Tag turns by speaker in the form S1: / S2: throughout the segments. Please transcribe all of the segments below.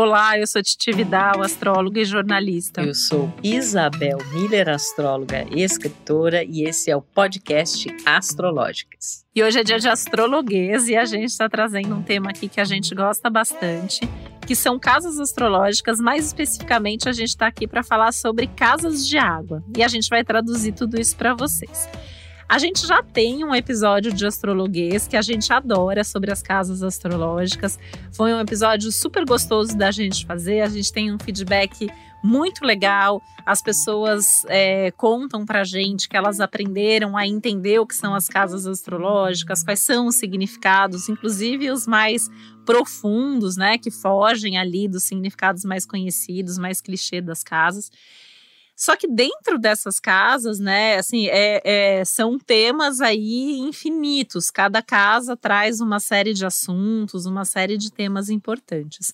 S1: Olá, eu sou Titi Vidal, astróloga e jornalista.
S2: Eu sou Isabel Miller, astróloga e escritora, e esse é o podcast Astrológicas.
S1: E hoje é dia de astrologuês e a gente está trazendo um tema aqui que a gente gosta bastante, que são casas astrológicas. Mais especificamente, a gente está aqui para falar sobre casas de água. E a gente vai traduzir tudo isso para vocês. A gente já tem um episódio de astrologuês que a gente adora sobre as casas astrológicas. Foi um episódio super gostoso da gente fazer. A gente tem um feedback muito legal. As pessoas é, contam pra gente que elas aprenderam a entender o que são as casas astrológicas, quais são os significados, inclusive os mais profundos, né, que fogem ali dos significados mais conhecidos, mais clichê das casas. Só que dentro dessas casas, né, assim, é, é, são temas aí infinitos. Cada casa traz uma série de assuntos, uma série de temas importantes.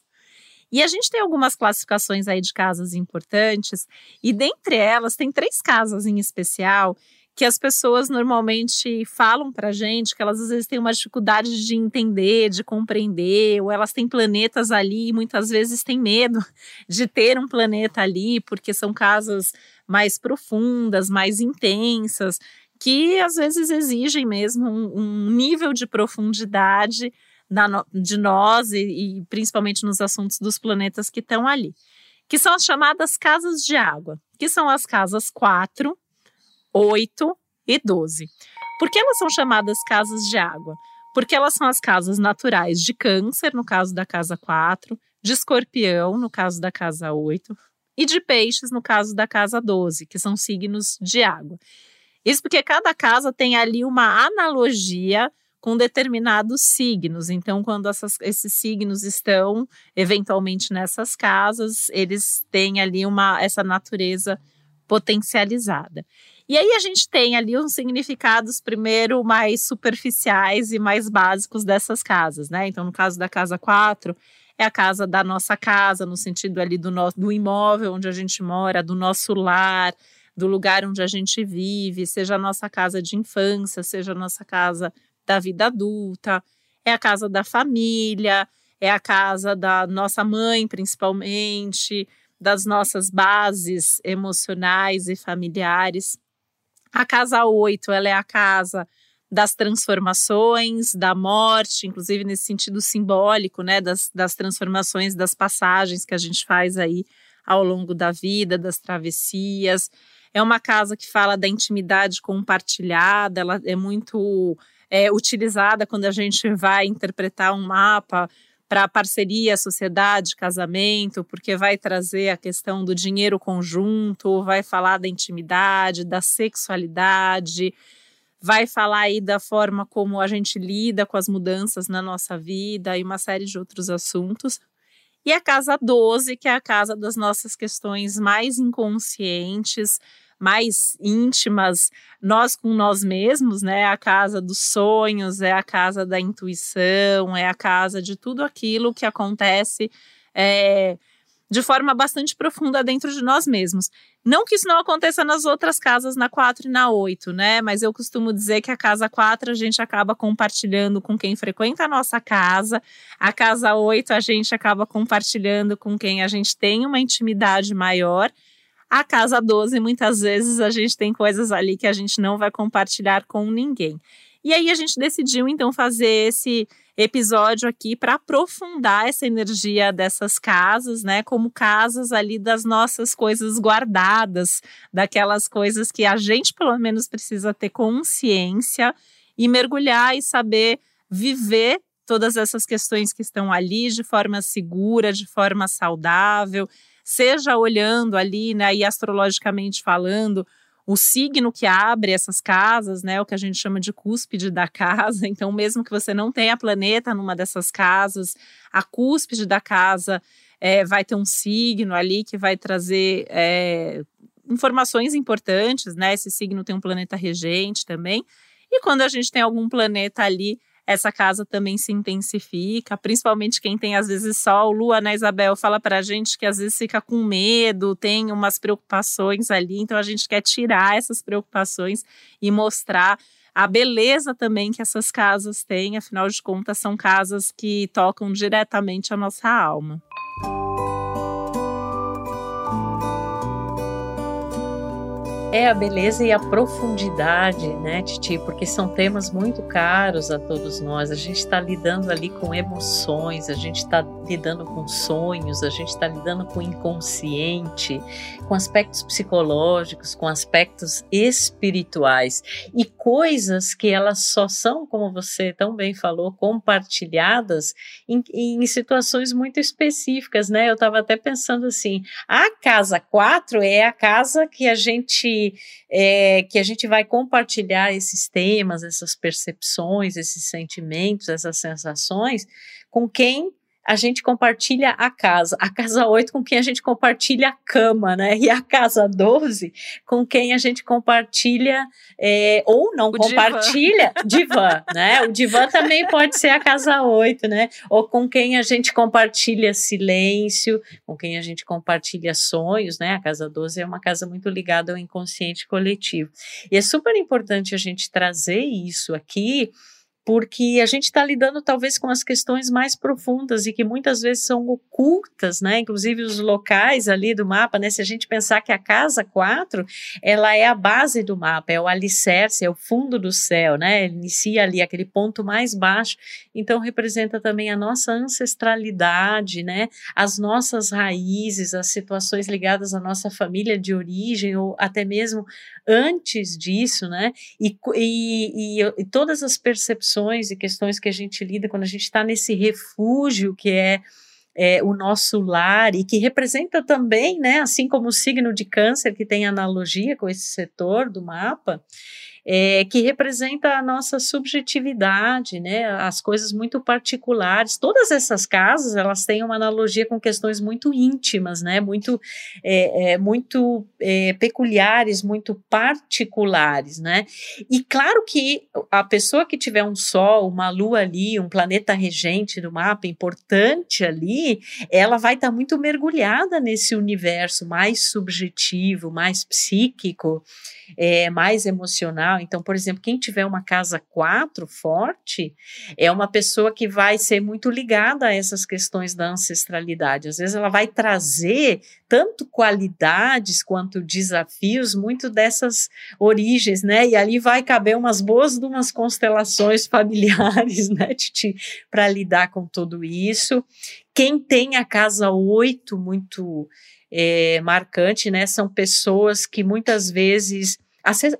S1: E a gente tem algumas classificações aí de casas importantes, e dentre elas tem três casas em especial que as pessoas normalmente falam para gente que elas às vezes têm uma dificuldade de entender, de compreender, ou elas têm planetas ali e muitas vezes têm medo de ter um planeta ali, porque são casas mais profundas, mais intensas, que às vezes exigem mesmo um, um nível de profundidade da, de nós e, e principalmente nos assuntos dos planetas que estão ali. Que são as chamadas casas de água, que são as casas 4, 8 e 12. Por que elas são chamadas casas de água? Porque elas são as casas naturais de Câncer, no caso da casa 4, de Escorpião, no caso da casa 8, e de Peixes, no caso da casa 12, que são signos de água. Isso porque cada casa tem ali uma analogia com determinados signos. Então, quando essas, esses signos estão eventualmente nessas casas, eles têm ali uma essa natureza potencializada. E aí a gente tem ali uns significados, primeiro, mais superficiais e mais básicos dessas casas, né? Então, no caso da casa 4, é a casa da nossa casa, no sentido ali do, do imóvel onde a gente mora, do nosso lar, do lugar onde a gente vive, seja a nossa casa de infância, seja a nossa casa da vida adulta, é a casa da família, é a casa da nossa mãe, principalmente, das nossas bases emocionais e familiares. A casa 8, ela é a casa das transformações, da morte, inclusive nesse sentido simbólico, né, das, das transformações, das passagens que a gente faz aí ao longo da vida, das travessias. É uma casa que fala da intimidade compartilhada, ela é muito é, utilizada quando a gente vai interpretar um mapa para parceria, sociedade, casamento, porque vai trazer a questão do dinheiro conjunto, vai falar da intimidade, da sexualidade, vai falar aí da forma como a gente lida com as mudanças na nossa vida e uma série de outros assuntos. E a casa 12, que é a casa das nossas questões mais inconscientes, mais íntimas, nós com nós mesmos, né? A casa dos sonhos, é a casa da intuição, é a casa de tudo aquilo que acontece é, de forma bastante profunda dentro de nós mesmos. Não que isso não aconteça nas outras casas, na 4 e na 8, né? Mas eu costumo dizer que a casa 4 a gente acaba compartilhando com quem frequenta a nossa casa, a casa 8 a gente acaba compartilhando com quem a gente tem uma intimidade maior. A casa 12, muitas vezes, a gente tem coisas ali que a gente não vai compartilhar com ninguém. E aí a gente decidiu então fazer esse episódio aqui para aprofundar essa energia dessas casas, né, como casas ali das nossas coisas guardadas, daquelas coisas que a gente pelo menos precisa ter consciência e mergulhar e saber viver todas essas questões que estão ali de forma segura, de forma saudável seja olhando ali, né, e astrologicamente falando, o signo que abre essas casas, né, o que a gente chama de cúspide da casa. Então, mesmo que você não tenha planeta numa dessas casas, a cúspide da casa é, vai ter um signo ali que vai trazer é, informações importantes, né? Esse signo tem um planeta regente também. E quando a gente tem algum planeta ali essa casa também se intensifica, principalmente quem tem às vezes sol. Lua, né, Isabel, fala pra gente que às vezes fica com medo, tem umas preocupações ali, então a gente quer tirar essas preocupações e mostrar a beleza também que essas casas têm, afinal de contas, são casas que tocam diretamente a nossa alma.
S2: É a beleza e a profundidade, né, Titi? Porque são temas muito caros a todos nós. A gente está lidando ali com emoções, a gente está lidando com sonhos, a gente está lidando com o inconsciente, com aspectos psicológicos, com aspectos espirituais e coisas que elas só são, como você tão bem falou, compartilhadas em, em situações muito específicas, né? Eu estava até pensando assim: a casa 4 é a casa que a gente é, que a gente vai compartilhar esses temas, essas percepções, esses sentimentos, essas sensações com quem a gente compartilha a casa. A casa 8 com quem a gente compartilha a cama, né? E a casa 12 com quem a gente compartilha é, ou não o compartilha divã. divã, né? O divã também pode ser a casa 8, né? Ou com quem a gente compartilha silêncio, com quem a gente compartilha sonhos, né? A casa 12 é uma casa muito ligada ao inconsciente coletivo. E é super importante a gente trazer isso aqui porque a gente está lidando talvez com as questões mais profundas e que muitas vezes são ocultas, né? Inclusive os locais ali do mapa, né? Se a gente pensar que a casa 4, ela é a base do mapa, é o alicerce, é o fundo do céu, né? Inicia ali aquele ponto mais baixo, então representa também a nossa ancestralidade, né? As nossas raízes, as situações ligadas à nossa família de origem ou até mesmo antes disso, né? E, e, e, e todas as percepções e questões que a gente lida quando a gente está nesse refúgio que é é, o nosso lar e que representa também, né, assim como o signo de câncer, que tem analogia com esse setor do mapa, é, que representa a nossa subjetividade, né, as coisas muito particulares. Todas essas casas, elas têm uma analogia com questões muito íntimas, né, muito, é, é, muito é, peculiares, muito particulares, né, e claro que a pessoa que tiver um sol, uma lua ali, um planeta regente do mapa importante ali, ela vai estar tá muito mergulhada nesse universo mais subjetivo, mais psíquico, é, mais emocional. Então, por exemplo, quem tiver uma casa 4 forte é uma pessoa que vai ser muito ligada a essas questões da ancestralidade. Às vezes ela vai trazer tanto qualidades quanto desafios muito dessas origens, né? E ali vai caber umas boas de umas constelações familiares, né, Titi, para lidar com tudo isso. Quem tem a casa 8 muito é, marcante, né? São pessoas que muitas vezes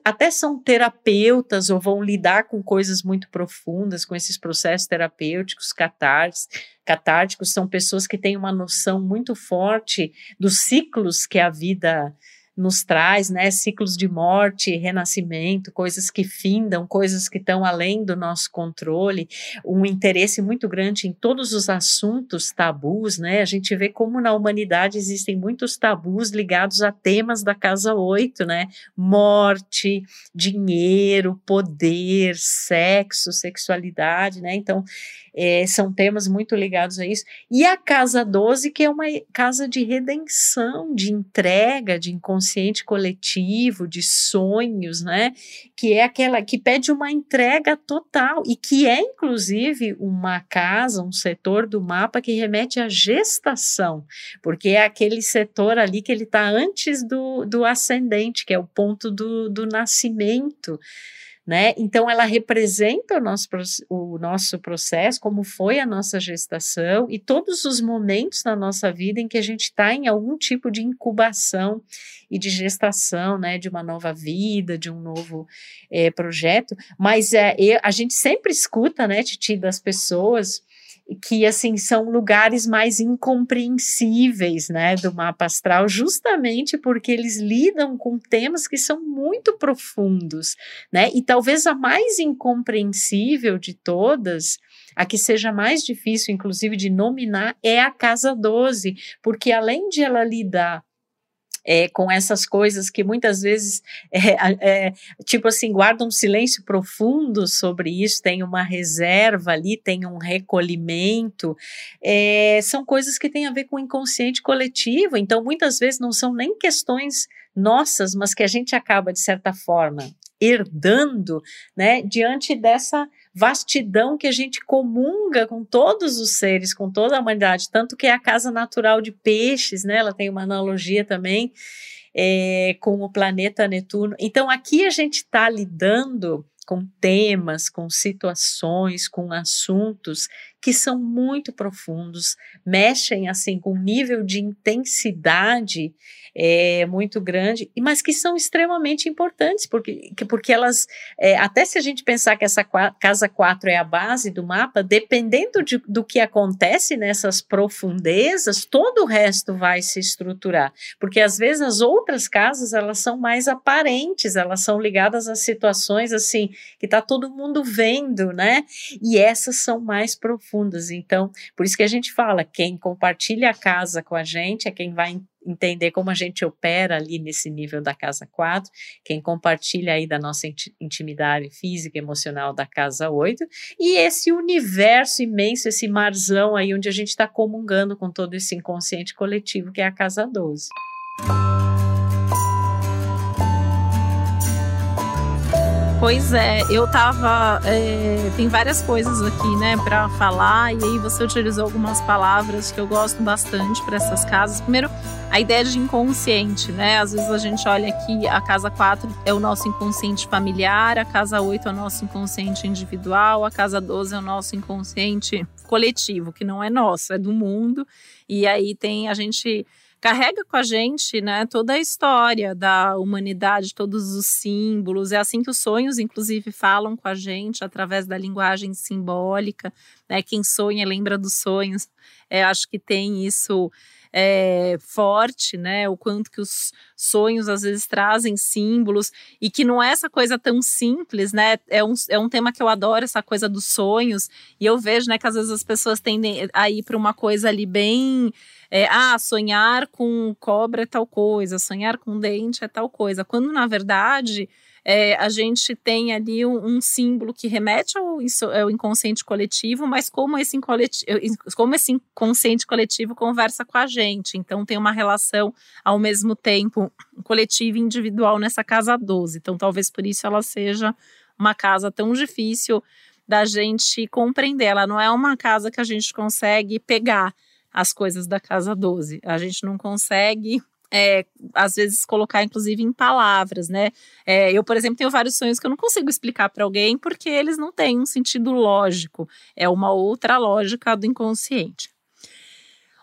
S2: até são terapeutas ou vão lidar com coisas muito profundas, com esses processos terapêuticos, catárticos, são pessoas que têm uma noção muito forte dos ciclos que a vida nos traz, né? Ciclos de morte, renascimento, coisas que findam, coisas que estão além do nosso controle, um interesse muito grande em todos os assuntos tabus, né? A gente vê como na humanidade existem muitos tabus ligados a temas da casa 8, né? Morte, dinheiro, poder, sexo, sexualidade, né? Então, é, são temas muito ligados a isso. E a casa 12, que é uma casa de redenção, de entrega, de inconsciente coletivo, de sonhos, né? Que é aquela que pede uma entrega total e que é, inclusive, uma casa, um setor do mapa que remete à gestação, porque é aquele setor ali que ele está antes do, do ascendente, que é o ponto do, do nascimento né? Então ela representa o nosso, o nosso processo, como foi a nossa gestação e todos os momentos da nossa vida em que a gente está em algum tipo de incubação e de gestação, né? De uma nova vida, de um novo é, projeto. Mas é, a gente sempre escuta, né, Titi, das pessoas que assim são lugares mais incompreensíveis, né, do mapa astral, justamente porque eles lidam com temas que são muito profundos, né? E talvez a mais incompreensível de todas, a que seja mais difícil inclusive de nominar é a casa 12, porque além de ela lidar é, com essas coisas que muitas vezes, é, é, tipo assim, guardam um silêncio profundo sobre isso, tem uma reserva ali, tem um recolhimento, é, são coisas que têm a ver com o inconsciente coletivo, então muitas vezes não são nem questões nossas, mas que a gente acaba, de certa forma, herdando, né, diante dessa vastidão que a gente comunga com todos os seres, com toda a humanidade, tanto que é a casa natural de peixes, né? Ela tem uma analogia também. é, com o planeta Netuno. Então, aqui a gente está lidando com temas, com situações, com assuntos que são muito profundos, mexem assim com um nível de intensidade é, muito grande, mas que são extremamente importantes, porque, porque elas, é, até se a gente pensar que essa casa 4 é a base do mapa, dependendo de, do que acontece nessas profundezas, todo o resto vai se estruturar, porque às vezes as outras casas, elas são mais aparentes, elas são ligadas a situações assim, que está todo mundo vendo, né, e essas são mais profundas, então, por isso que a gente fala, quem compartilha a casa com a gente é quem vai entender como a gente opera ali nesse nível da casa 4, quem compartilha aí da nossa intimidade física e emocional da casa 8, e esse universo imenso, esse marzão aí onde a gente está comungando com todo esse inconsciente coletivo que é a casa 12.
S1: Pois é, eu tava. É, tem várias coisas aqui, né, para falar, e aí você utilizou algumas palavras que eu gosto bastante para essas casas. Primeiro, a ideia de inconsciente, né? Às vezes a gente olha aqui, a casa 4 é o nosso inconsciente familiar, a casa 8 é o nosso inconsciente individual, a casa 12 é o nosso inconsciente coletivo, que não é nosso, é do mundo. E aí tem a gente carrega com a gente, né, toda a história da humanidade, todos os símbolos. É assim que os sonhos, inclusive, falam com a gente através da linguagem simbólica. Né? Quem sonha lembra dos sonhos. É, acho que tem isso é, forte, né? O quanto que os sonhos às vezes trazem símbolos e que não é essa coisa tão simples, né? É um, é um tema que eu adoro, essa coisa dos sonhos. E eu vejo, né, que às vezes as pessoas tendem a ir para uma coisa ali bem. É, ah, sonhar com cobra é tal coisa, sonhar com dente é tal coisa. Quando, na verdade, é, a gente tem ali um, um, símbolo que remete ao, ao inconsciente coletivo, mas como esse, como esse inconsciente coletivo conversa com a gente. Então, tem uma relação ao mesmo tempo coletiva e individual nessa casa 12. Então, talvez por isso ela seja uma casa tão difícil da gente compreender. Ela não é uma casa que a gente consegue pegar as coisas da casa 12. A gente não consegue é, às vezes colocar inclusive em palavras, né? É, eu, por exemplo, tenho vários sonhos que eu não consigo explicar para alguém porque eles não têm um sentido lógico, é uma outra lógica do inconsciente.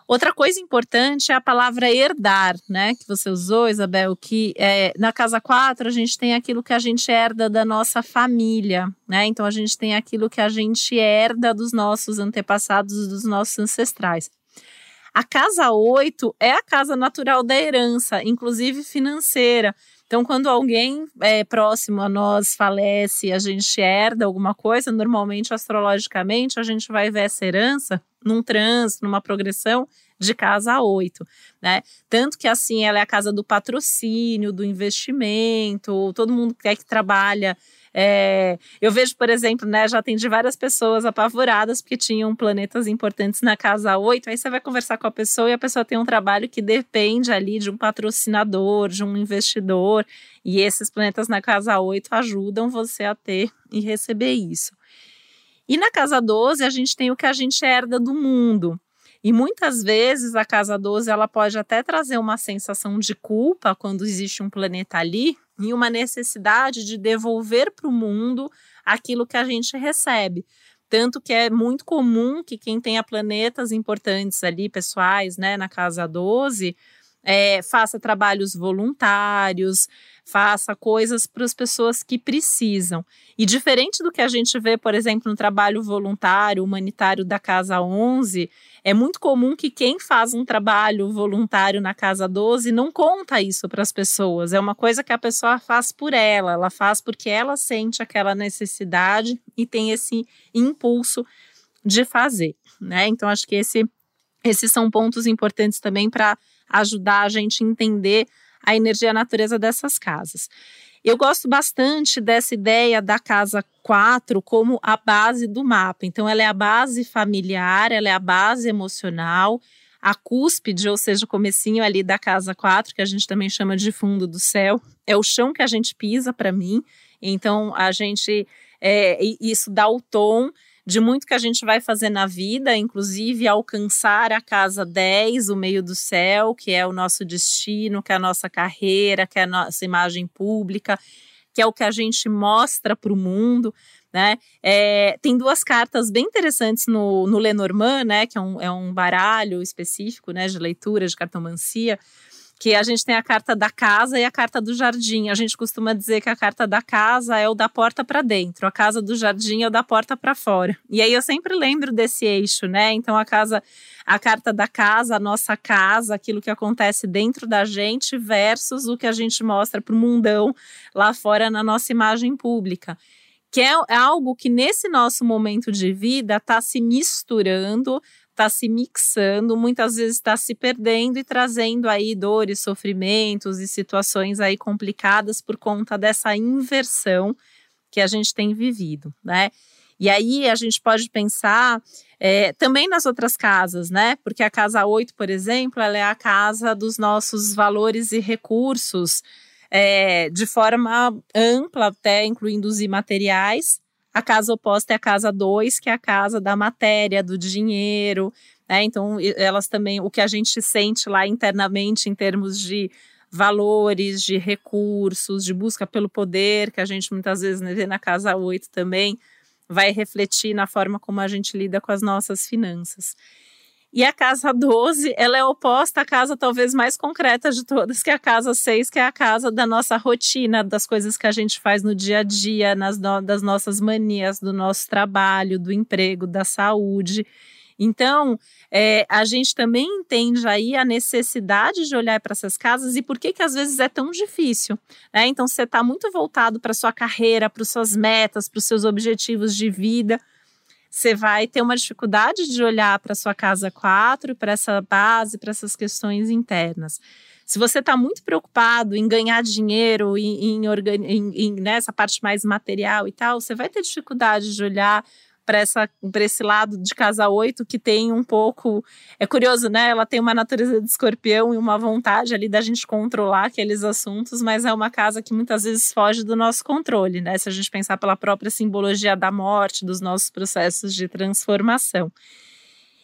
S1: Outra coisa importante é a palavra herdar, né? Que você usou, Isabel, que é, na casa 4 a gente tem aquilo que a gente herda da nossa família, né? Então a gente tem aquilo que a gente herda dos nossos antepassados, dos nossos ancestrais. A casa 8 é a casa natural da herança, inclusive financeira. Então, quando alguém é, próximo a nós falece, a gente herda alguma coisa, normalmente, astrologicamente, a gente vai ver essa herança num trânsito, numa progressão de casa 8, né? Tanto que assim ela é a casa do patrocínio, do investimento, todo mundo quer que trabalha é, eu vejo, por exemplo, né, já atendi várias pessoas apavoradas porque tinham planetas importantes na casa 8. Aí você vai conversar com a pessoa e a pessoa tem um trabalho que depende ali de um patrocinador, de um investidor. E esses planetas na casa 8 ajudam você a ter e receber isso. E na casa 12, a gente tem o que a gente herda do mundo. E muitas vezes a casa 12 ela pode até trazer uma sensação de culpa quando existe um planeta ali, e uma necessidade de devolver para o mundo aquilo que a gente recebe. Tanto que é muito comum que quem tenha planetas importantes ali, pessoais, né, na casa 12, é, faça trabalhos voluntários, faça coisas para as pessoas que precisam. E diferente do que a gente vê, por exemplo, no trabalho voluntário, humanitário da Casa 11, é muito comum que quem faz um trabalho voluntário na Casa 12 não conta isso para as pessoas. É uma coisa que a pessoa faz por ela, ela faz porque ela sente aquela necessidade e tem esse impulso de fazer, né? Então acho que esse, esses são pontos importantes também para ajudar a gente a entender a energia e a natureza dessas casas. Eu gosto bastante dessa ideia da casa 4 como a base do mapa. Então, ela é a base familiar, ela é a base emocional, a cúspide, ou seja, o comecinho ali da casa 4, que a gente também chama de fundo do céu, é o chão que a gente pisa para mim. Então, a gente, é, isso dá o tom de muito que a gente vai fazer na vida, inclusive alcançar a casa 10, o meio do céu, que é o nosso destino, que é a nossa carreira, que é a nossa imagem pública, que é o que a gente mostra para o mundo. Né? É, tem duas cartas bem interessantes no, no Lenormand, né? que é um, é um baralho específico né? de leitura, de cartomancia, que a gente tem a carta da casa e a carta do jardim. A gente costuma dizer que a carta da casa é o da porta para dentro, a casa do jardim é o da porta para fora. E aí eu sempre lembro desse eixo, né? Então a casa, a carta da casa, a nossa casa, aquilo que acontece dentro da gente versus o que a gente mostra para o mundão lá fora na nossa imagem pública que é, é algo que nesse nosso momento de vida está se misturando está se mixando, muitas vezes está se perdendo e trazendo aí dores, sofrimentos e situações aí complicadas por conta dessa inversão que a gente tem vivido, né? E aí a gente pode pensar é, também nas outras casas, né? Porque a casa 8, por exemplo, ela é a casa dos nossos valores e recursos é, de forma ampla, até incluindo os imateriais. A casa oposta é a casa 2, que é a casa da matéria, do dinheiro. Né? Então, elas também, o que a gente sente lá internamente em termos de valores, de recursos, de busca pelo poder, que a gente muitas vezes vê na casa 8 também, vai refletir na forma como a gente lida com as nossas finanças. E a casa 12, ela é oposta à casa talvez mais concreta de todas, que é a casa 6, que é a casa da nossa rotina, das coisas que a gente faz no dia a dia, nas no, das nossas manias, do nosso trabalho, do emprego, da saúde. Então, é, a gente também entende aí a necessidade de olhar para essas casas e por que que às vezes é tão difícil. Né? Então, você está muito voltado para sua carreira, para suas metas, para os seus objetivos de vida, você vai ter uma dificuldade de olhar para sua casa 4, para essa base, para essas questões internas. Se você está muito preocupado em ganhar dinheiro, em, em, em, nessa parte mais material e tal, você vai ter dificuldade de olhar para esse lado de casa 8 que tem um pouco. É curioso, né? Ela tem uma natureza de escorpião e uma vontade ali da gente controlar aqueles assuntos, mas é uma casa que muitas vezes foge do nosso controle, né? Se a gente pensar pela própria simbologia da morte, dos nossos processos de transformação.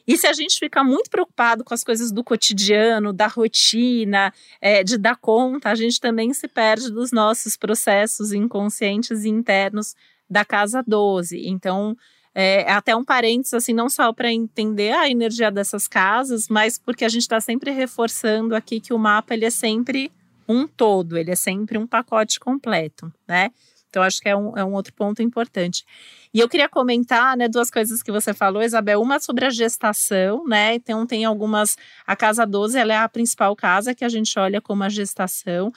S1: E se a gente fica muito preocupado com as coisas do cotidiano, da rotina, é, de dar conta, a gente também se perde dos nossos processos inconscientes e internos da casa 12. Então, é, é, até um parênteses, assim, não só para entender a energia dessas casas, mas porque a gente está sempre reforçando aqui que o mapa ele é sempre um todo, ele é sempre um pacote completo, né? Então, acho que é um, é um outro ponto importante. E eu queria comentar, né, duas coisas que você falou, Isabel. Uma sobre a gestação, né? Então, tem algumas. A casa 12, ela é a principal casa que a gente olha como a gestação.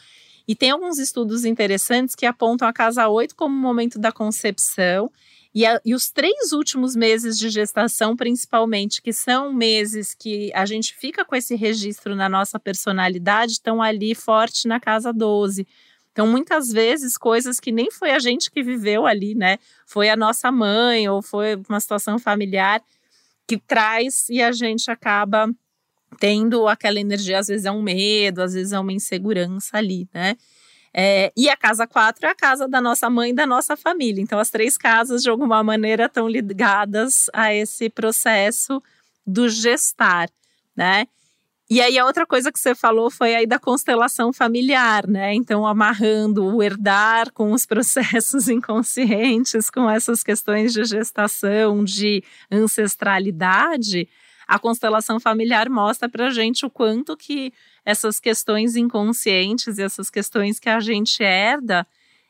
S1: E tem alguns estudos interessantes que apontam a casa 8 como o momento da concepção e, a, e, os três últimos meses de gestação, principalmente, que são meses que a gente fica com esse registro na nossa personalidade, estão ali forte na casa 12. Então, muitas vezes, coisas que nem foi a gente que viveu ali, né? Foi a nossa mãe ou foi uma situação familiar que traz e a gente acaba tendo aquela energia, às vezes é um medo, às vezes é uma insegurança ali, né? É, e a casa 4 é a casa da nossa mãe e da nossa família. Então, as três casas, de alguma maneira, estão ligadas a esse processo do gestar, né? E aí, a outra coisa que você falou foi aí da constelação familiar, né? Então, amarrando o herdar com os processos inconscientes, com essas questões de gestação, de ancestralidade, a constelação familiar mostra para gente o quanto que essas questões inconscientes e essas questões que a gente herda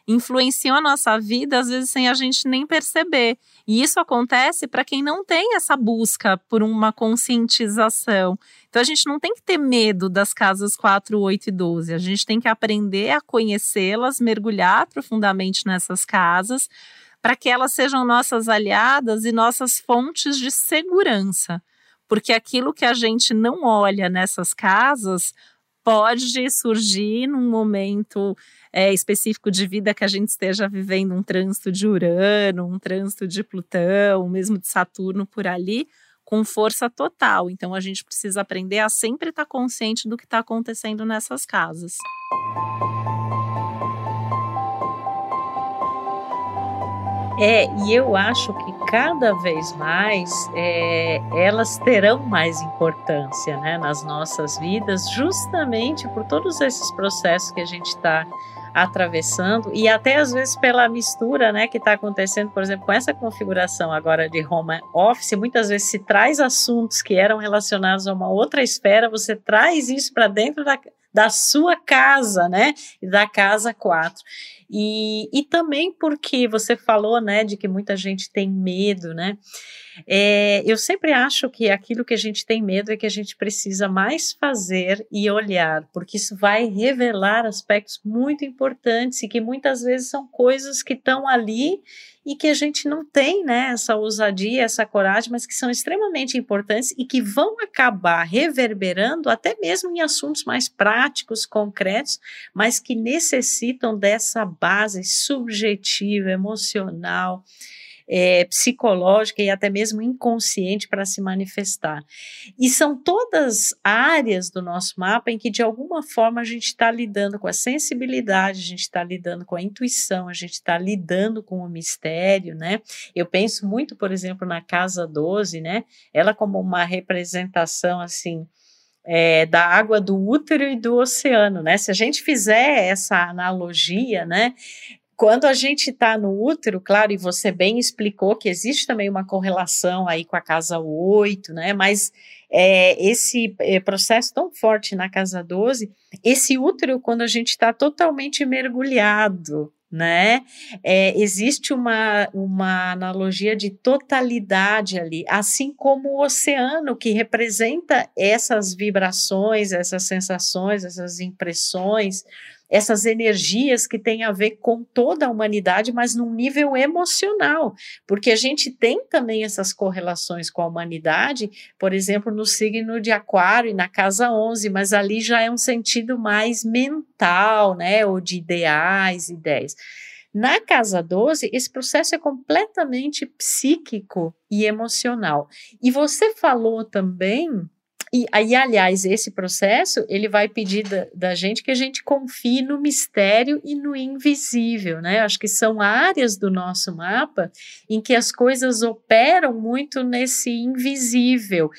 S1: influenciam a nossa vida, às vezes sem a gente nem perceber. E isso acontece para quem não tem essa busca por uma conscientização. Então a gente não tem que ter medo das casas 4, 8 e 12. A gente tem que aprender a conhecê-las, mergulhar profundamente nessas casas, para que elas sejam nossas aliadas e nossas fontes de segurança porque aquilo que a gente não olha nessas casas pode surgir num momento é, específico de vida que a gente esteja vivendo um trânsito de Urano, um trânsito de Plutão, mesmo de Saturno por ali, com força total. Então a gente precisa aprender a sempre estar consciente do que está acontecendo nessas casas.
S2: É, e eu acho que cada vez mais é, elas terão mais importância né, nas nossas vidas, justamente por todos esses processos que a gente está atravessando e até às vezes pela mistura, né, que está acontecendo, por exemplo, com essa configuração agora de home office, muitas vezes se traz assuntos que eram relacionados a uma outra esfera, você traz isso para dentro da, da sua casa, né, e da casa 4. E, e também porque você falou, né, de que muita gente tem medo, né? É, eu sempre acho que aquilo que a gente tem medo é que a gente precisa mais fazer e olhar, porque isso vai revelar aspectos muito importantes e que muitas vezes são coisas que estão ali e que a gente não tem né, essa ousadia, essa coragem, mas que são extremamente importantes e que vão acabar reverberando até mesmo em assuntos mais práticos, concretos, mas que necessitam dessa base subjetiva, emocional, é, psicológica e até mesmo inconsciente para se manifestar. E são todas áreas do nosso mapa em que, de alguma forma, a gente está lidando com a sensibilidade, a gente está lidando com a intuição, a gente está lidando com o mistério, né? Eu penso muito, por exemplo, na Casa 12, né? Ela como uma representação, assim, é, da água do útero e do oceano, né? Se a gente fizer essa analogia, né, quando a gente está no útero, claro, e você bem explicou que existe também uma correlação aí com a casa 8, né? Mas é, esse é, processo tão forte na casa 12, esse útero, quando a gente está totalmente mergulhado, né? É, existe uma, uma analogia de totalidade ali, assim como o oceano, que representa essas vibrações, essas sensações, essas impressões essas energias que têm a ver com toda a humanidade, mas num nível emocional, porque a gente tem também essas correlações com a humanidade, por exemplo, no signo de Aquário e na casa 11, mas ali já é um sentido mais mental, né, ou de ideais, ideias. Na casa 12, esse processo é completamente psíquico e emocional. E você falou também e aí, aliás, esse processo ele vai pedir da, da, gente que a gente confie no mistério e no invisível, né? Acho que são áreas do nosso mapa em que as coisas operam muito nesse invisível,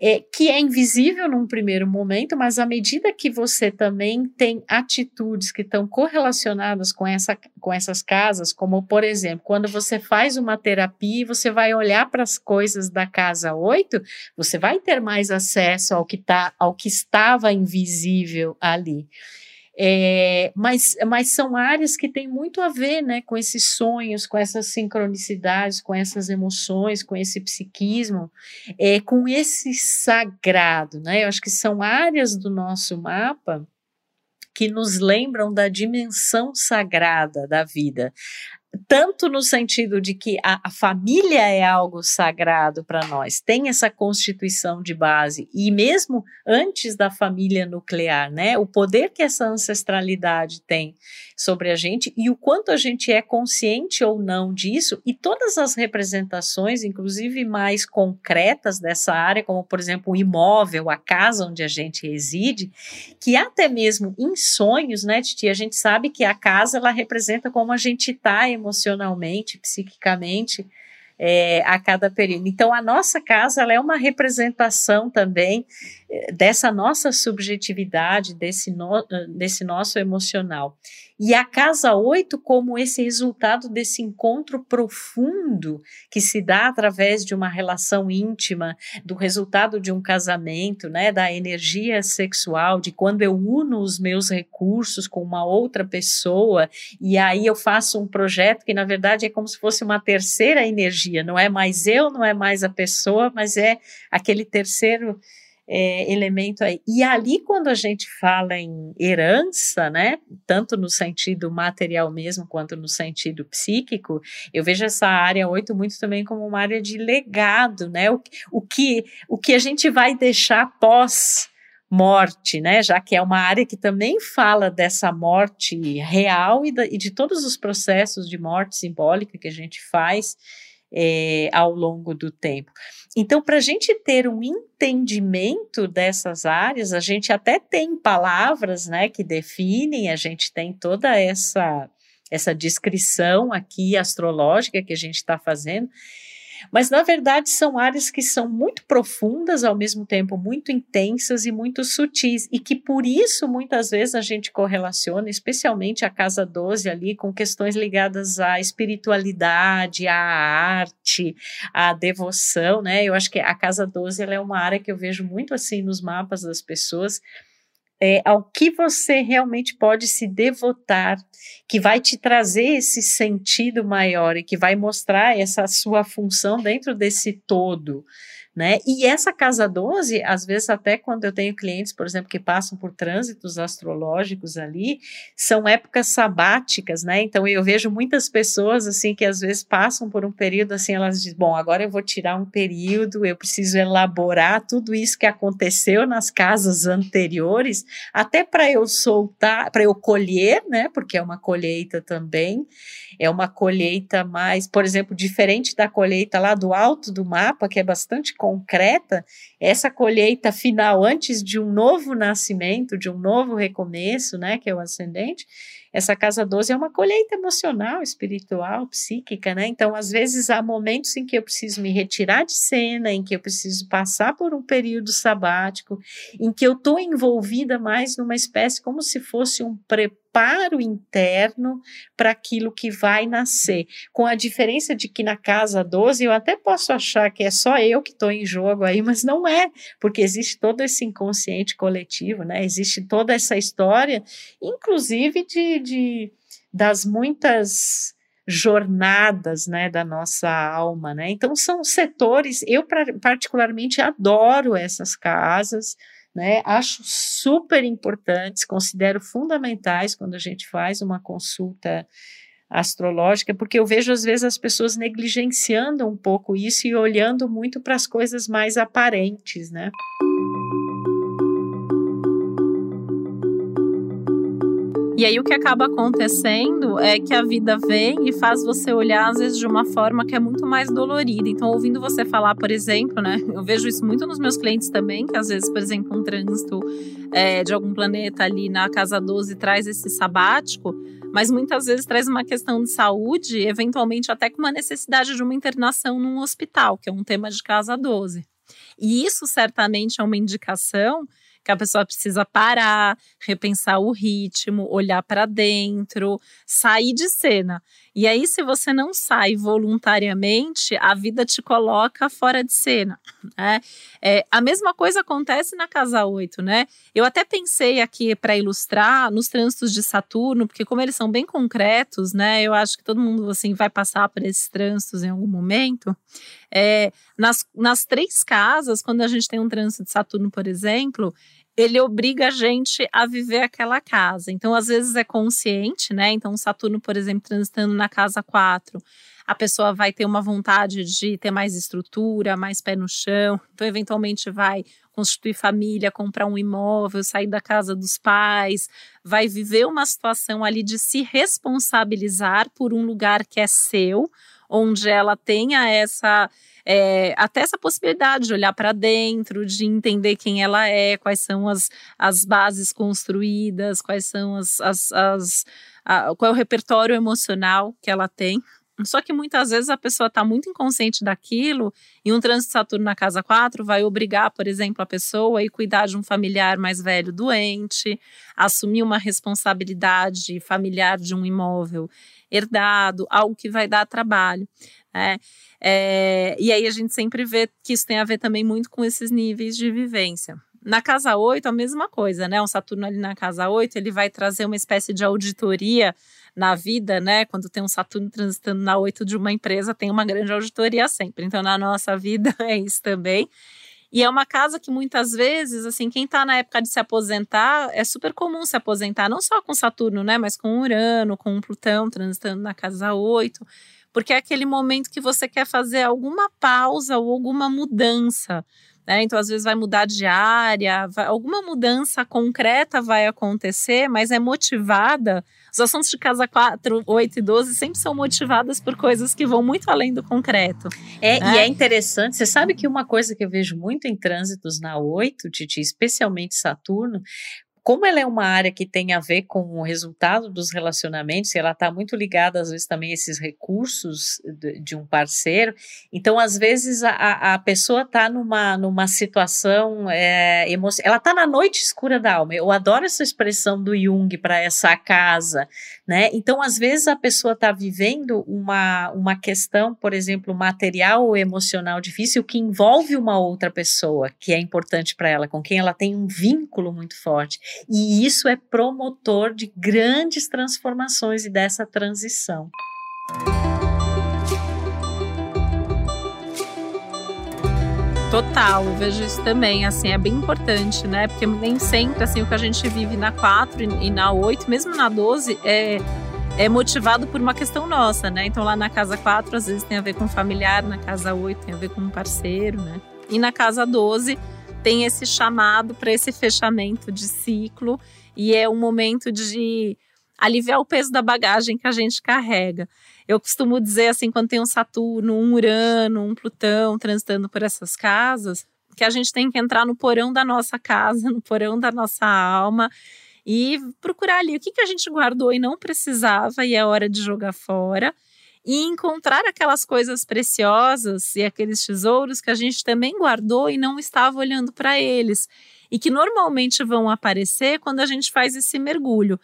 S2: é, que é invisível num primeiro momento, mas à medida que você também tem atitudes que estão correlacionadas com, essa, com essas casas, como por exemplo, quando você faz uma terapia e você vai olhar para as coisas da casa 8, você vai ter mais acesso acesso ao que, tá, ao que estava invisível ali. É, mas, mas são áreas que têm muito a ver né, com esses sonhos, com essas sincronicidades, com essas emoções, com esse psiquismo, é, com esse sagrado. Né? Eu acho que são áreas do nosso mapa que nos lembram da dimensão sagrada da vida tanto no sentido de que a, a família é algo sagrado para nós, tem essa constituição de base, e mesmo antes da família nuclear, né, o poder que essa ancestralidade tem sobre a gente e o quanto a gente é consciente ou não disso, e todas as representações, inclusive mais concretas dessa área, como por exemplo o imóvel, a casa onde a gente reside, que até mesmo em sonhos, né, Titi, a gente sabe que a casa ela representa como a gente está emocionalmente, psiquicamente, é, a cada período. Então, a nossa casa ela é uma representação também é, dessa nossa subjetividade, desse, no, desse nosso emocional. E a casa 8 como esse resultado desse encontro profundo que se dá através de uma relação íntima, do resultado de um casamento, né, da energia sexual, de quando eu uno os meus recursos com uma outra pessoa e aí eu faço um projeto que na verdade é como se fosse uma terceira energia, não é mais eu, não é mais a pessoa, mas é aquele terceiro é, elemento aí. E ali, quando a gente fala em herança, né, tanto no sentido material mesmo, quanto no sentido psíquico, eu vejo essa área 8 muito também como uma área de legado, né, o, o, que, o que a gente vai deixar pós morte, né? Já que é uma área que também fala dessa morte real e, da, e de todos os processos de morte simbólica que a gente faz é, ao longo do tempo. Então, para a gente ter um entendimento dessas áreas, a gente até tem palavras né, que definem, a gente tem toda essa essa descrição aqui astrológica que a gente está fazendo. Mas, na verdade, são áreas que são muito profundas, ao mesmo tempo muito intensas e muito sutis, e que por isso muitas vezes a gente correlaciona, especialmente a casa 12 ali, com questões ligadas à espiritualidade, à arte, à devoção, né? Eu acho que a casa 12 ela é uma área que eu vejo muito assim nos mapas das pessoas é, ao que você realmente pode se devotar, que vai te trazer esse sentido maior e que vai mostrar essa sua função dentro desse todo né? E essa casa 12, às vezes até quando eu tenho clientes, por exemplo, que passam por trânsitos astrológicos ali, são épocas sabáticas, né? Então eu vejo muitas pessoas assim que às vezes passam por um período assim, elas dizem, bom, agora eu vou tirar um período, eu preciso elaborar tudo isso que aconteceu nas casas anteriores, até para eu soltar, para eu colher, né? Porque é uma colheita também é uma colheita mais, por exemplo, diferente da colheita lá do alto do mapa, que é bastante concreta, essa colheita final antes de um novo nascimento, de um novo recomeço, né, que é o ascendente, essa casa 12 é uma colheita emocional, espiritual, psíquica, né? Então, às vezes há momentos em que eu preciso me retirar de cena, em que eu preciso passar por um período sabático, em que eu estou envolvida mais numa espécie como se fosse um preparo preparo interno para aquilo que vai nascer. Com a diferença de que na casa 12 eu até posso achar que é só eu que estou em jogo aí, mas não é, porque existe todo esse inconsciente coletivo, né? Existe toda essa história, inclusive de, de das muitas jornadas, né, da nossa alma, né? Então são setores, eu particularmente adoro essas casas, né? Acho super importantes, considero fundamentais quando a gente faz uma consulta astrológica, porque eu vejo às vezes as pessoas negligenciando um pouco isso e olhando muito para as coisas mais aparentes, né?
S1: E aí o que acaba acontecendo é que a vida vem e faz você olhar às vezes de uma forma que é muito mais dolorida. Então, ouvindo você falar, por exemplo, né? Eu vejo isso muito nos meus clientes também, que às vezes, por exemplo, um trânsito é, de algum planeta ali na casa 12 traz esse sabático, mas muitas vezes traz uma questão de saúde, eventualmente até com uma necessidade de uma internação num hospital, que é um tema de casa 12. E isso certamente é uma indicação que a pessoa precisa parar, repensar o ritmo, olhar para dentro, sair de cena. E aí, se você não sai voluntariamente, a vida te coloca fora de cena. Né? É, a mesma coisa acontece na casa 8, né? Eu até pensei aqui para ilustrar nos trânsitos de Saturno, porque como eles são bem concretos, né? Eu acho que todo mundo assim vai passar por esses trânsitos em algum momento. É, nas, nas três casas, quando a gente tem um trânsito de Saturno, por exemplo, ele obriga a gente a viver aquela casa. Então, às vezes é consciente, né? Então, Saturno, por exemplo, transitando na casa 4, a pessoa vai ter uma vontade de ter mais estrutura, mais pé no chão. Então, eventualmente, vai constituir família, comprar um imóvel, sair da casa dos pais, vai viver uma situação ali de se responsabilizar por um lugar que é seu, onde ela tenha essa é, até essa possibilidade de olhar para dentro, de entender quem ela é, quais são as, as bases construídas, quais são as, as, as a, qual é o repertório emocional que ela tem. Só que muitas vezes a pessoa está muito inconsciente daquilo e um trânsito Saturno na casa 4 vai obrigar, por exemplo, a pessoa a ir cuidar de um familiar mais velho doente, assumir uma responsabilidade familiar de um imóvel herdado, algo que vai dar trabalho. Né? É, e aí a gente sempre vê que isso tem a ver também muito com esses níveis de vivência. Na casa 8, a mesma coisa, né? Um Saturno ali na casa 8, ele vai trazer uma espécie de auditoria na vida, né? Quando tem um Saturno transitando na 8 de uma empresa, tem uma grande auditoria sempre. Então, na nossa vida é isso também. E é uma casa que muitas vezes, assim, quem está na época de se aposentar, é super comum se aposentar, não só com Saturno, né? Mas com Urano, com Plutão transitando na casa 8 porque é aquele momento que você quer fazer alguma pausa ou alguma mudança. Né? Então, às vezes, vai mudar de área, vai, alguma mudança concreta vai acontecer, mas é motivada. Os assuntos de casa 4, 8 e 12 sempre são motivadas por coisas que vão muito além do concreto.
S2: É, né? E é interessante, você sabe que uma coisa que eu vejo muito em trânsitos na 8, Titi, especialmente Saturno, como ela é uma área que tem a ver com o resultado dos relacionamentos, e ela está muito ligada, às vezes, também a esses recursos de, de um parceiro, então, às vezes, a, a pessoa está numa, numa situação é, emocional, ela está na noite escura da alma. Eu adoro essa expressão do Jung para essa casa, né? Então, às vezes, a pessoa está vivendo uma, uma questão, por exemplo, material ou emocional difícil que envolve uma outra pessoa que é importante para ela, com quem ela tem um vínculo muito forte. E isso é promotor de grandes transformações e dessa transição.
S1: Total, eu vejo isso também, assim, é bem importante, né? Porque nem sempre, assim, o que a gente vive na 4 e na 8, mesmo na 12, é, é motivado por uma questão nossa, né? Então lá na casa 4, às vezes tem a ver com familiar, na casa 8 tem a ver com um parceiro, né? E na casa 12 tem esse chamado para esse fechamento de ciclo e é um momento de aliviar o peso da bagagem que a gente carrega. Eu costumo dizer assim, quando tem um Saturno, um Urano, um Plutão transitando por essas casas, que a gente tem que entrar no porão da nossa casa, no porão da nossa alma e procurar ali o que, que a gente guardou e não precisava e é hora de jogar fora e encontrar aquelas coisas preciosas e aqueles tesouros que a gente também guardou e não estava olhando para eles e que normalmente vão aparecer quando a gente faz esse mergulho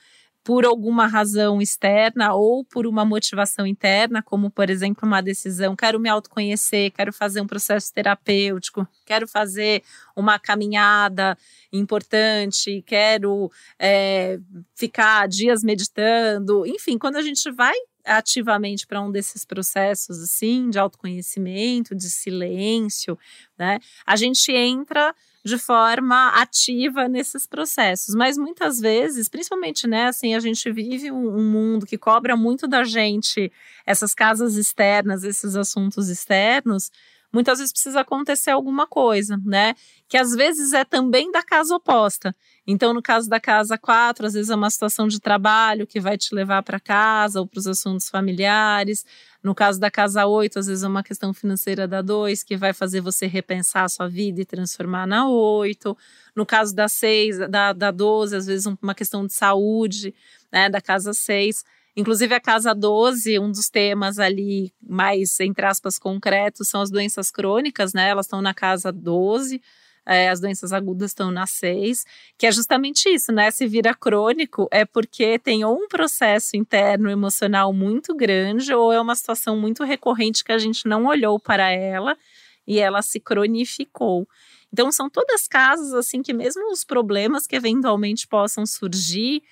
S1: por alguma razão externa ou por uma motivação interna, como por exemplo uma decisão, quero me autoconhecer, quero fazer um processo terapêutico, quero fazer uma caminhada importante, quero é, ficar dias meditando, enfim, quando a gente vai ativamente para um desses processos assim de autoconhecimento, de silêncio, né? A gente entra de forma ativa nesses processos, mas muitas vezes, principalmente, né, assim, a gente vive um, um mundo que cobra muito da gente essas casas externas, esses assuntos externos, muitas vezes precisa acontecer alguma coisa, né? Que às vezes é também da casa oposta. Então, no caso da casa 4, às vezes é uma situação de trabalho que vai te levar para casa ou para os assuntos familiares. No caso da casa 8, às vezes é uma questão financeira da 2 que vai fazer você repensar a sua vida e transformar na 8. No caso da 6, da, da 12, às vezes uma questão de saúde, né, da casa 6 Inclusive, a casa 12, um dos temas ali mais, entre aspas, concretos são as doenças crônicas, né? Elas estão na casa 12, é, as doenças agudas estão na 6, que é justamente isso, né? Se vira crônico é porque tem ou um processo interno emocional muito grande, ou é uma situação muito recorrente que a gente não olhou para ela e ela se cronificou. Então, são todas casas assim que, mesmo os problemas que eventualmente possam surgir,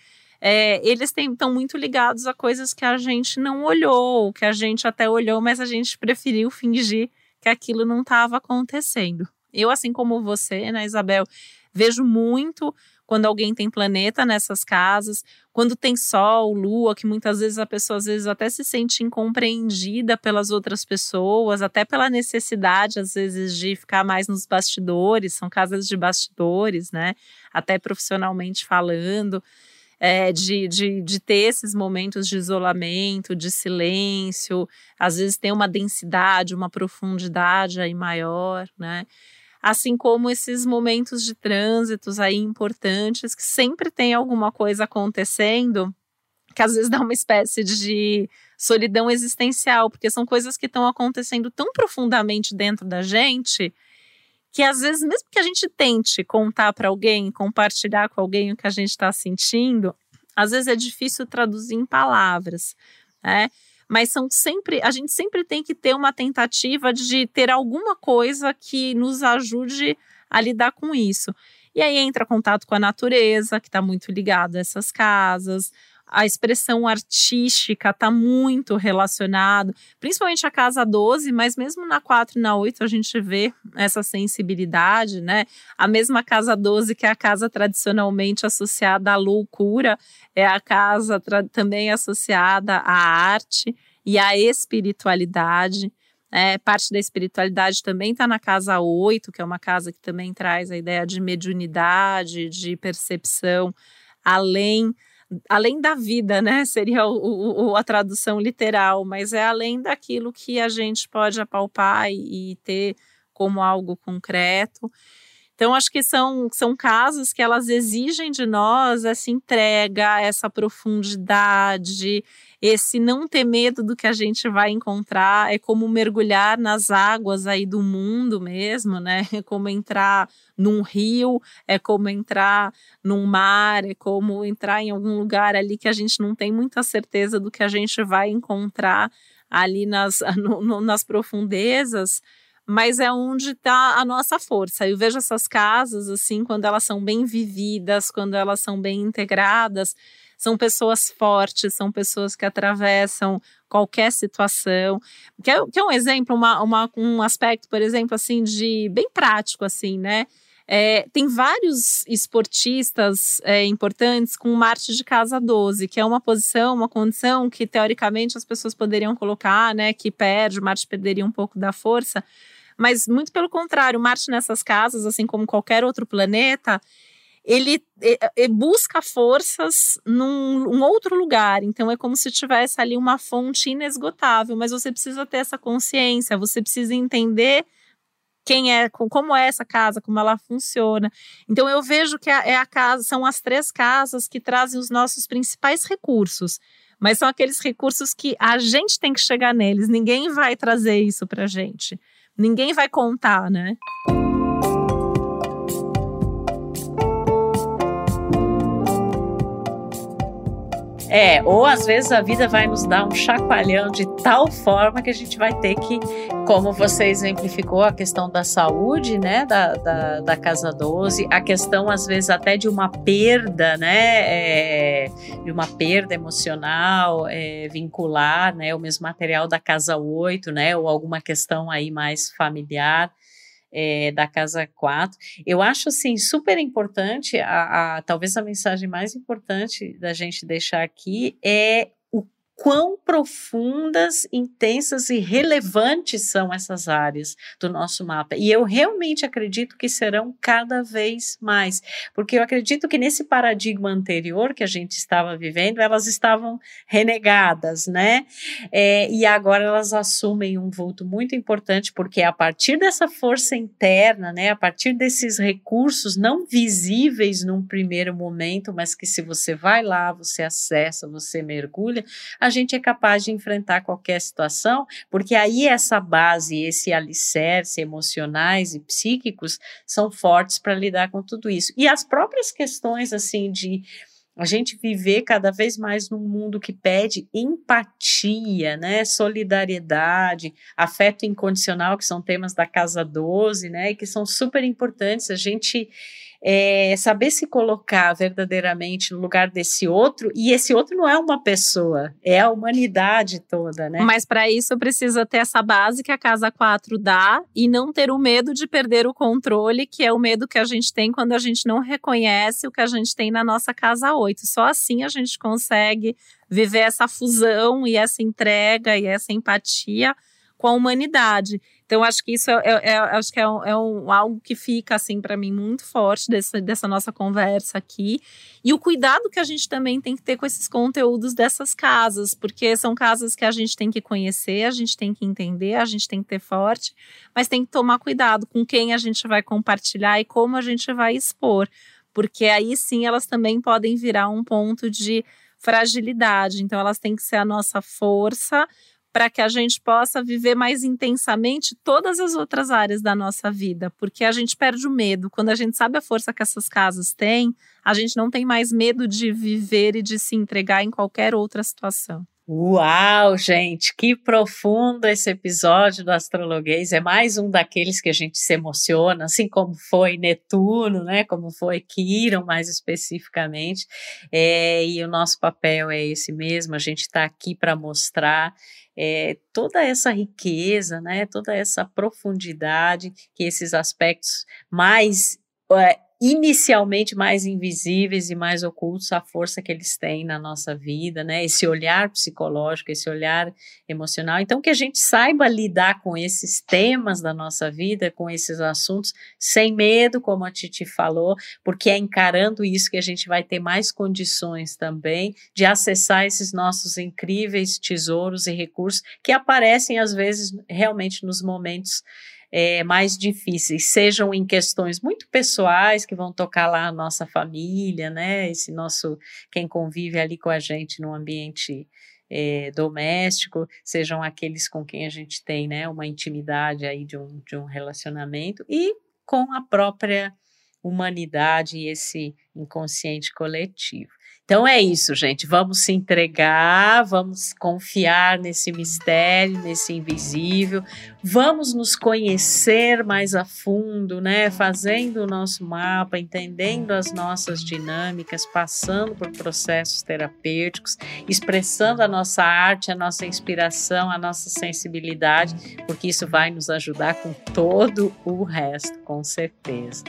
S1: é, eles estão muito ligados a coisas que a gente não olhou, que a gente até olhou, mas a gente preferiu fingir que aquilo não estava acontecendo. Eu, assim como você, né, Isabel, vejo muito quando alguém tem planeta nessas casas, quando tem sol, lua, que muitas vezes a pessoa às vezes até se sente incompreendida pelas outras pessoas, até pela necessidade às vezes de ficar mais nos bastidores, são casas de bastidores, né? Até profissionalmente falando é, de, de, de ter esses momentos de isolamento, de silêncio, às vezes tem uma densidade, uma profundidade aí maior, né? Assim como esses momentos de trânsitos aí importantes, que sempre tem alguma coisa acontecendo, que às vezes dá uma espécie de solidão existencial, porque são coisas que estão acontecendo tão profundamente dentro da gente que às vezes, mesmo que a gente tente contar para alguém, compartilhar com alguém o que a gente está sentindo, às vezes é difícil traduzir em palavras, né? Mas são sempre, a gente sempre tem que ter uma tentativa de ter alguma coisa que nos ajude a lidar com isso. E aí entra contato com a natureza, que está muito ligado a essas casas, a expressão artística está muito relacionado, principalmente a casa 12, mas mesmo na 4 e na 8 a gente vê essa sensibilidade, né? A mesma casa 12, que é a casa tradicionalmente associada à loucura, é a casa também associada à arte e à espiritualidade. É, parte da espiritualidade também está na casa 8, que é uma casa que também traz a ideia de mediunidade, de percepção além além da vida, né? Seria o, o, a tradução literal, mas é além daquilo que a gente pode apalpar e, e ter como algo concreto. Então, acho que são, são casos que elas exigem de nós essa entrega, essa profundidade, esse não ter medo do que a gente vai encontrar. É como mergulhar nas águas aí do mundo mesmo, né? É como entrar num rio, é como entrar num mar, é como entrar em algum lugar ali que a gente não tem muita certeza do que a gente vai encontrar ali nas, no, no, nas profundezas mas é onde está a nossa força. Eu vejo essas casas, assim, quando elas são bem vividas, quando elas são bem integradas, são pessoas fortes, são pessoas que atravessam qualquer situação. Que é, é um exemplo, uma, uma, um aspecto, por exemplo, assim, de bem prático, assim, né? É, tem vários esportistas é, importantes com Marte de casa 12, que é uma posição, uma condição que teoricamente as pessoas poderiam colocar, né? Que perde, Marte perderia um pouco da força. Mas muito pelo contrário, Marte nessas casas, assim como qualquer outro planeta, ele busca forças num um outro lugar. Então é como se tivesse ali uma fonte inesgotável, mas você precisa ter essa consciência, você precisa entender quem é, como é essa casa, como ela funciona. Então eu vejo que é a casa, são as três casas que trazem os nossos principais recursos. Mas são aqueles recursos que a gente tem que chegar neles, ninguém vai trazer isso para gente ninguém vai contar, né?
S2: É, ou às vezes a vida vai nos dar um chacoalhão de tal forma que a gente vai ter que, como você exemplificou, a questão da saúde, né, da, da, da Casa 12, a questão às vezes até de uma perda, né, é, de uma perda emocional, é, vincular, né, o mesmo material da Casa 8, né, ou alguma questão aí mais familiar é, da Casa 4. Eu acho, assim, super importante, a, a, talvez a mensagem mais importante da gente deixar aqui é quão profundas, intensas e relevantes são essas áreas do nosso mapa. E eu realmente acredito que serão cada vez mais, porque eu acredito que nesse paradigma anterior que a gente estava vivendo, elas estavam renegadas, né? É, e agora elas assumem um vulto muito importante, porque a partir dessa força interna, né, a partir desses recursos não visíveis num primeiro momento, mas que se você vai lá, você acessa, você mergulha, a gente é capaz de enfrentar qualquer situação, porque aí essa base, esse alicerce emocionais e psíquicos são fortes para lidar com tudo isso. E as próprias questões assim de a gente viver cada vez mais num mundo que pede empatia, né, solidariedade, afeto incondicional, que são temas da Casa 12, né, e que são super importantes. A gente é, saber se colocar verdadeiramente no lugar desse outro, e esse outro não é uma pessoa, é a humanidade toda, né?
S1: Mas para isso precisa ter essa base que a casa 4 dá e não ter o medo de perder o controle, que é o medo que a gente tem quando a gente não reconhece o que a gente tem na nossa casa 8. Só assim a gente consegue viver essa fusão e essa entrega e essa empatia com a humanidade. Então, acho que isso é, é, é acho que é, um, é um, algo que fica, assim, para mim, muito forte dessa, dessa nossa conversa aqui. E o cuidado que a gente também tem que ter com esses conteúdos dessas casas, porque são casas que a gente tem que conhecer, a gente tem que entender, a gente tem que ter forte, mas tem que tomar cuidado com quem a gente vai compartilhar e como a gente vai expor, porque aí sim elas também podem virar um ponto de fragilidade. Então, elas têm que ser a nossa força para que a gente possa viver mais intensamente todas as outras áreas da nossa vida, porque a gente perde o medo. Quando a gente sabe a força que essas casas têm, a gente não tem mais medo de viver e de se entregar em qualquer outra situação.
S2: Uau, gente, que profundo esse episódio do Astrologuês. É mais um daqueles que a gente se emociona, assim como foi Netuno, né? Como foi Quiron, mais especificamente. É, e o nosso papel é esse mesmo, a gente está aqui para mostrar é, toda essa riqueza, né, toda essa profundidade que esses aspectos mais é, inicialmente mais invisíveis e mais ocultos a força que eles têm na nossa vida, né? Esse olhar psicológico, esse olhar emocional. Então que a gente saiba lidar com esses temas da nossa vida, com esses assuntos sem medo, como a Titi falou, porque é encarando isso que a gente vai ter mais condições também de acessar esses nossos incríveis tesouros e recursos que aparecem às vezes realmente nos momentos é, mais difíceis, sejam em questões muito pessoais que vão tocar lá a nossa família, né? Esse nosso quem convive ali com a gente no ambiente é, doméstico, sejam aqueles com quem a gente tem, né, uma intimidade aí de um, de um relacionamento e com a própria humanidade e esse inconsciente coletivo. Então é isso, gente. Vamos se entregar, vamos confiar nesse mistério, nesse invisível. Vamos nos conhecer mais a fundo, né? Fazendo o nosso mapa, entendendo as nossas dinâmicas, passando por processos terapêuticos, expressando a nossa arte, a nossa inspiração, a nossa sensibilidade, porque isso vai nos ajudar com todo o resto, com certeza.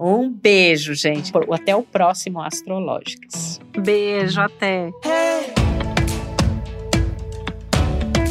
S2: Um beijo, gente. Até o próximo Astrológicas.
S1: Beijo, até.